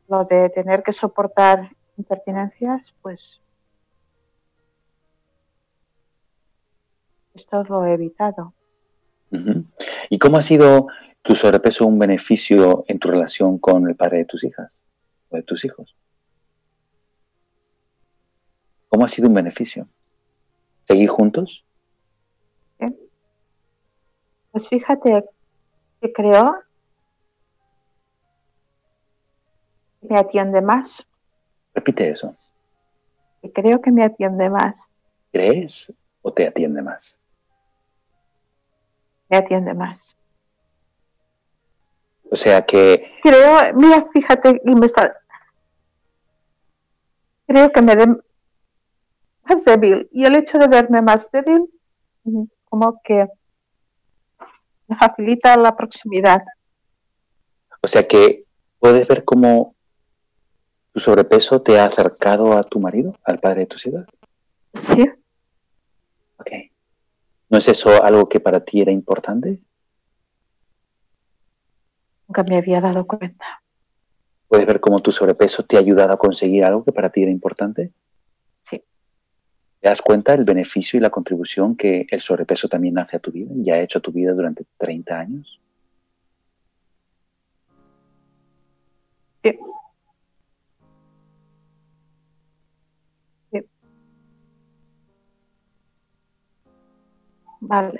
lo de tener que soportar impertinencias, pues esto lo he evitado. ¿Y cómo ha sido tu sobrepeso un beneficio en tu relación con el padre de tus hijas o de tus hijos? ¿Cómo ha sido un beneficio? ¿Seguir juntos? Pues fíjate que creo que me atiende más. Repite eso. Que creo que me atiende más. ¿Crees o te atiende más? Me atiende más. O sea que... Creo, mira, fíjate, y me está... Creo que me den más débil. Y el hecho de verme más débil, como que me facilita la proximidad. O sea que puedes ver cómo tu sobrepeso te ha acercado a tu marido, al padre de tus hijas. Sí. Ok. ¿No es eso algo que para ti era importante? Nunca me había dado cuenta. ¿Puedes ver cómo tu sobrepeso te ha ayudado a conseguir algo que para ti era importante? Sí. ¿Te das cuenta del beneficio y la contribución que el sobrepeso también hace a tu vida y ha hecho a tu vida durante 30 años? Sí. sí. Vale.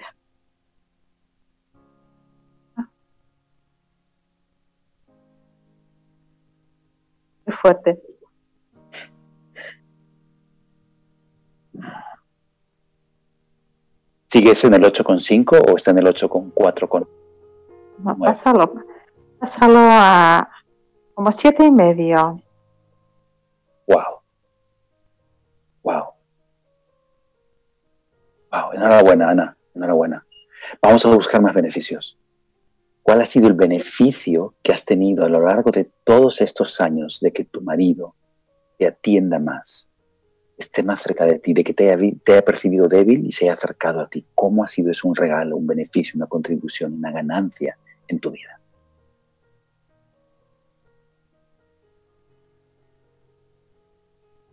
fuerte. ¿Sigues en el 8,5 o está en el 8,4? Con... No, pásalo, pásalo a como siete y medio. Wow. Wow. Wow. Enhorabuena, Ana. Enhorabuena. Vamos a buscar más beneficios. ¿Cuál ha sido el beneficio que has tenido a lo largo de todos estos años de que tu marido te atienda más, esté más cerca de ti, de que te haya, percibido débil y se haya acercado a ti? ¿Cómo ha sido eso un regalo, un beneficio, una contribución, una ganancia en tu vida.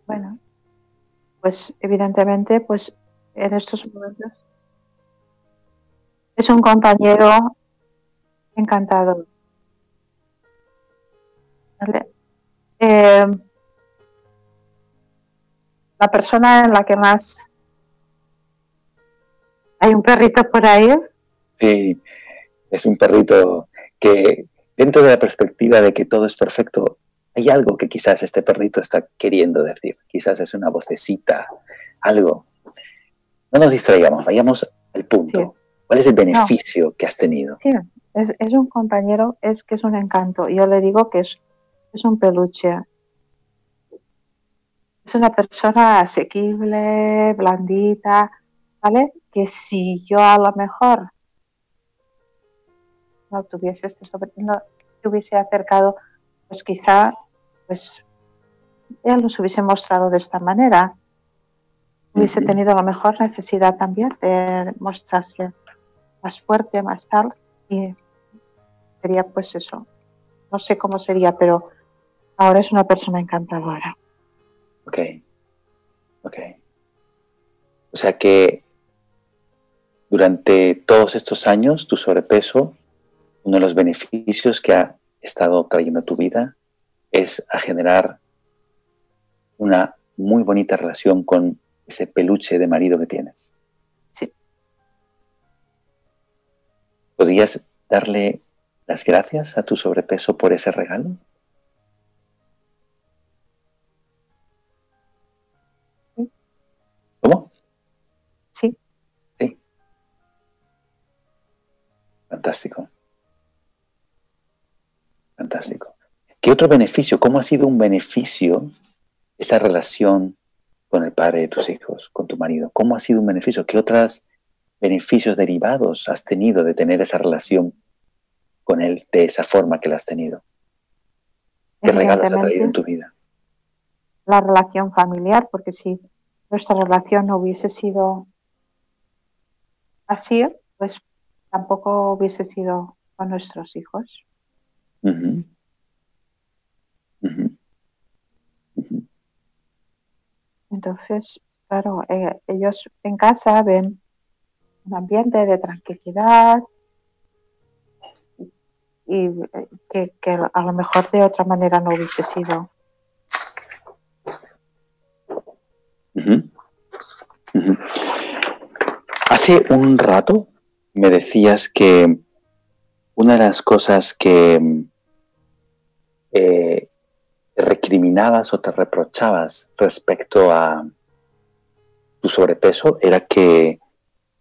Bueno, pues evidentemente, pues en estos momentos es un compañero encantador. Eh, la persona en la que más hay un perrito por ahí. Sí, es un perrito que dentro de la perspectiva de que todo es perfecto, hay algo que quizás este perrito está queriendo decir. Quizás es una vocecita, algo. No nos distraigamos, vayamos al punto. ¿Cuál es el beneficio que has tenido? Sí, es, es, un compañero, es que es un encanto. Yo le digo que es, es un peluche. Es una persona asequible, blandita, ¿vale? Que si yo a lo mejor no tuviese este sobre, no te hubiese acercado, pues quizá, pues ya los hubiese mostrado de esta manera. Hubiese tenido a lo mejor necesidad también de mostrarse más fuerte, más tal, y sería pues eso. No sé cómo sería, pero ahora es una persona encantadora. Ok, ok. O sea que durante todos estos años, tu sobrepeso, uno de los beneficios que ha estado trayendo a tu vida es a generar una muy bonita relación con ese peluche de marido que tienes. Sí. ¿Podrías darle las gracias a tu sobrepeso por ese regalo? ¿Cómo? Sí. Sí. Fantástico. Fantástico. ¿Qué otro beneficio? ¿Cómo ha sido un beneficio esa relación con el padre de tus hijos, con tu marido? ¿Cómo ha sido un beneficio? ¿Qué otros beneficios derivados has tenido de tener esa relación con él de esa forma que la has tenido? ¿Qué regalos ha traído en tu vida? La relación familiar, porque si nuestra relación no hubiese sido así, pues tampoco hubiese sido con nuestros hijos. Entonces, claro, eh, ellos en casa ven un ambiente de tranquilidad y eh, que, que a lo mejor de otra manera no hubiese sido. Hace un rato me decías que una de las cosas que eh, recriminabas o te reprochabas respecto a tu sobrepeso era que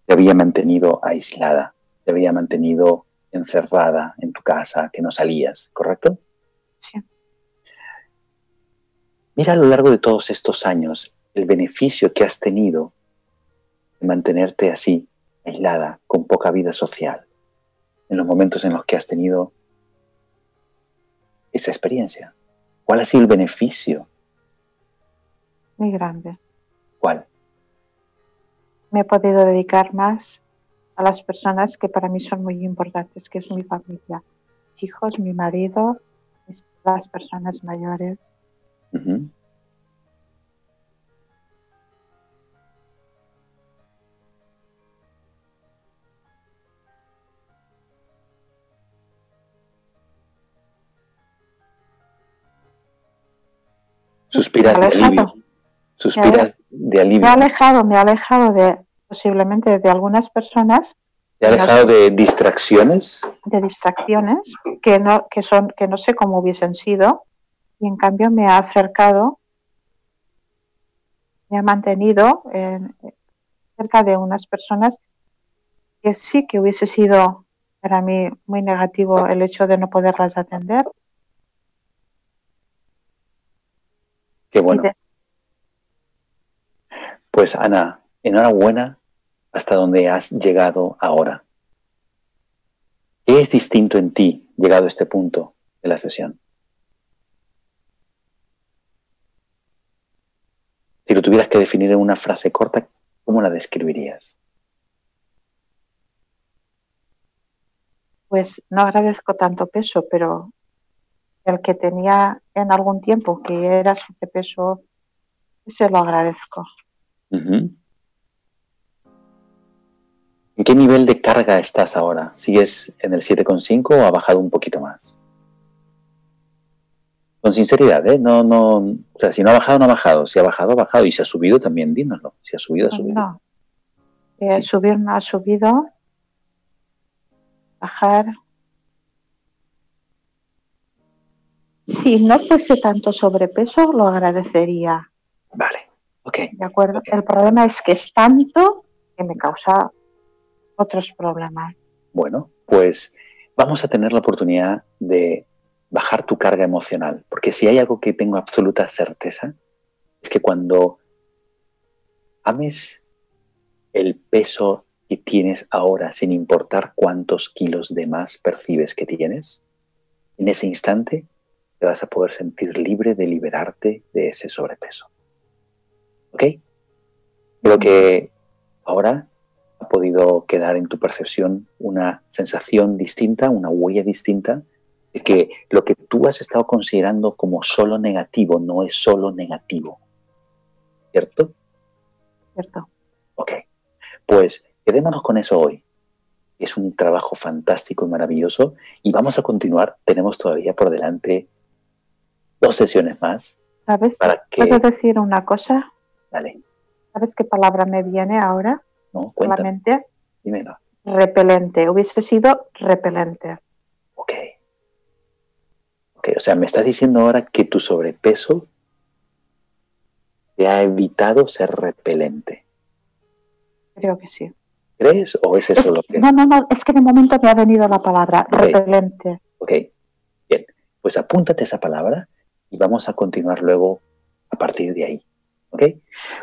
te había mantenido aislada, te había mantenido encerrada en tu casa, que no salías, ¿correcto? Sí. Mira a lo largo de todos estos años el beneficio que has tenido de mantenerte así, aislada, con poca vida social en los momentos en los que has tenido esa experiencia? ¿Cuál ha sido el beneficio? Muy grande. ¿Cuál? Me he podido dedicar más a las personas que para mí son muy importantes, que es mi familia, mis hijos, mi marido, las personas mayores. Suspiras de alivio. Suspiras de alivio. Me ha alejado, me ha alejado de posiblemente de algunas personas. ¿Te ha alejado de distracciones? De distracciones que no, que son, que no sé cómo hubiesen sido, y en cambio me ha acercado, me ha mantenido cerca de unas personas que sí que hubiese sido para mí muy negativo el hecho de no poderlas atender. Qué bueno. Pues Ana, enhorabuena hasta donde has llegado ahora. ¿Qué es distinto en ti llegado a este punto de la sesión? Si lo tuvieras que definir en una frase corta, ¿cómo la describirías? pues no agradezco tanto peso, pero el que tenía en algún tiempo, que era peso, se lo agradezco. ¿En qué nivel de carga estás ahora? ¿Sigues en el 7,5 o ha bajado un poquito más? Con sinceridad, ¿eh? No, no, o sea, si no ha bajado, no ha bajado. Si ha bajado, ha bajado. Y si ha subido, también dínoslo. Si ha subido, ha subido. No. Eh, Subir no ha subido. Bajar. Si no fuese tanto sobrepeso, lo agradecería. Vale, ok. De acuerdo. El problema es que es tanto que me causa otros problemas. Bueno, pues vamos a tener la oportunidad de bajar tu carga emocional, porque si hay algo que tengo absoluta certeza, es que cuando ames el peso que tienes ahora, sin importar cuántos kilos de más percibes que tienes, en ese instante te vas a poder sentir libre de liberarte de ese sobrepeso. ¿Ok? Creo que ahora ha podido quedar en tu percepción una sensación distinta, una huella distinta, de que lo que tú has estado considerando como solo negativo no es solo negativo. ¿Cierto? Cierto. Ok. Pues quedémonos con eso hoy. Es un trabajo fantástico y maravilloso y vamos a continuar. Tenemos todavía por delante dos sesiones más. ¿Sabes? Para ¿Puedo decir una cosa? Dale. ¿Sabes qué palabra me viene ahora? No, cuéntame. Dímelo. Repelente. Hubiese sido repelente. Ok. Ok, o sea, me estás diciendo ahora que tu sobrepeso te ha evitado ser repelente. Creo que sí. ¿Crees o es eso lo que.? No, no, no, es que de momento me ha venido la palabra repelente. Ok, bien. Pues apúntate esa palabra y vamos a continuar luego a partir de ahí. ¿Ok?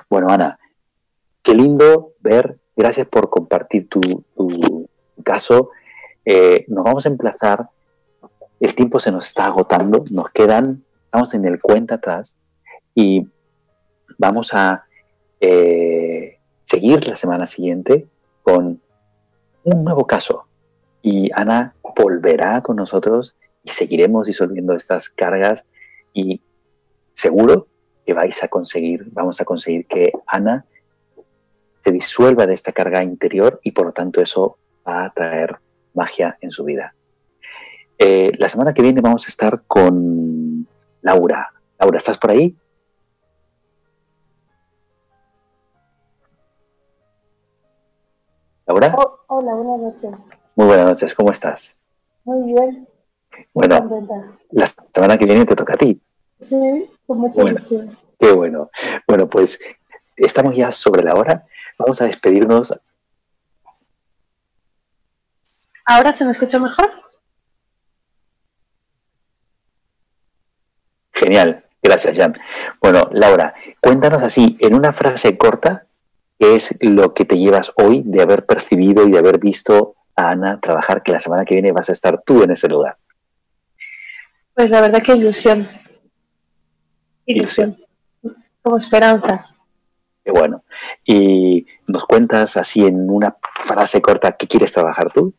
Bueno, Ana, qué lindo ver. Gracias por compartir tu, caso. Eh, nos vamos a emplazar. El tiempo se nos está agotando. Nos quedan, estamos en el cuenta atrás y vamos a eh, seguir la semana siguiente con un nuevo caso. Y Ana volverá con nosotros y seguiremos disolviendo estas cargas y seguro que vais a conseguir, vamos a conseguir que Ana se disuelva de esta carga interior y por lo tanto eso va a traer magia en su vida. Eh, la semana que viene vamos a estar con Laura. Laura, ¿estás por ahí? Laura. Oh, hola, buenas noches. Muy buenas noches, ¿cómo estás? Muy bien. Bueno, la semana que viene te toca a ti. Sí, con mucha ilusión. Qué bueno. Bueno, pues estamos ya sobre la hora. Vamos a despedirnos. ¿Ahora se me escucha mejor? Genial, gracias Jan. Bueno, Laura, cuéntanos así, en una frase corta, qué es lo que te llevas hoy de haber percibido y de haber visto a Ana trabajar, que la semana que viene vas a estar tú en ese lugar. Pues la verdad que ilusión. Ilusión. Como esperanza. Qué bueno. ¿Y nos cuentas así en una frase corta qué quieres trabajar tú?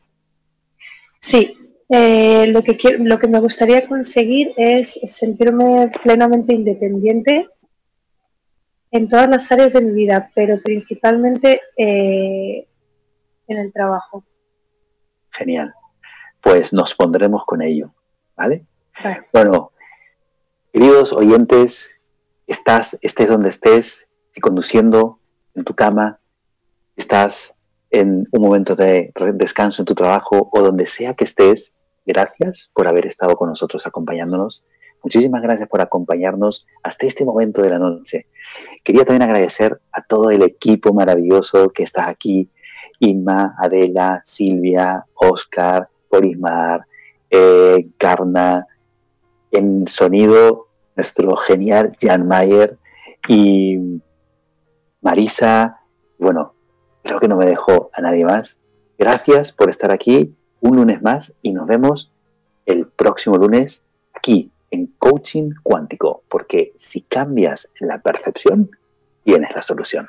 Sí, eh, lo, que lo que me gustaría conseguir es sentirme plenamente independiente en todas las áreas de mi vida, pero principalmente eh, en el trabajo. Genial. Pues nos pondremos con ello, ¿vale? Bueno, queridos oyentes, estás, estés donde estés, y conduciendo en tu cama, estás en un momento de descanso en tu trabajo o donde sea que estés, gracias por haber estado con nosotros acompañándonos. Muchísimas gracias por acompañarnos hasta este momento de la noche. Quería también agradecer a todo el equipo maravilloso que está aquí, Inma, Adela, Silvia, Oscar, Porismar, eh, Carna, en sonido nuestro genial Jan Mayer y Marisa. Bueno, creo que no me dejó a nadie más. Gracias por estar aquí un lunes más y nos vemos el próximo lunes aquí en Coaching Cuántico, porque si cambias la percepción, tienes la solución.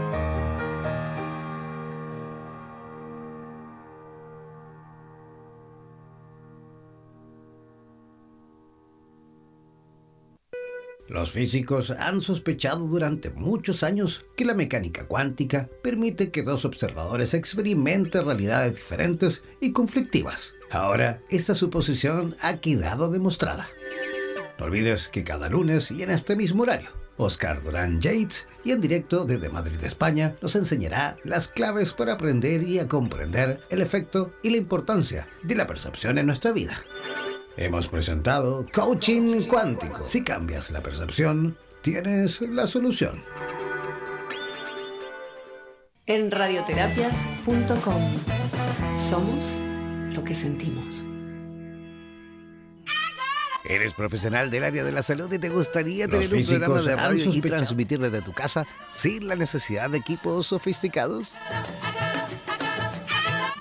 Los físicos han sospechado durante muchos años que la mecánica cuántica permite que dos observadores experimenten realidades diferentes y conflictivas. Ahora, esta suposición ha quedado demostrada. No olvides que cada lunes y en este mismo horario, Oscar Durán Yates y en directo desde Madrid, España, nos enseñará las claves para aprender y a comprender el efecto y la importancia de la percepción en nuestra vida. Hemos presentado Coaching Cuántico. Si cambias la percepción, tienes la solución. En radioterapias.com somos lo que sentimos. ¿Eres profesional del área de la salud y te gustaría tener un programa de radio y transmitir desde tu casa sin la necesidad de equipos sofisticados?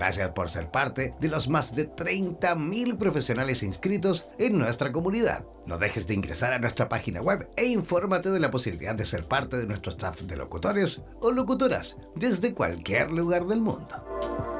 Gracias por ser parte de los más de 30.000 profesionales inscritos en nuestra comunidad. No dejes de ingresar a nuestra página web e infórmate de la posibilidad de ser parte de nuestro staff de locutores o locutoras desde cualquier lugar del mundo.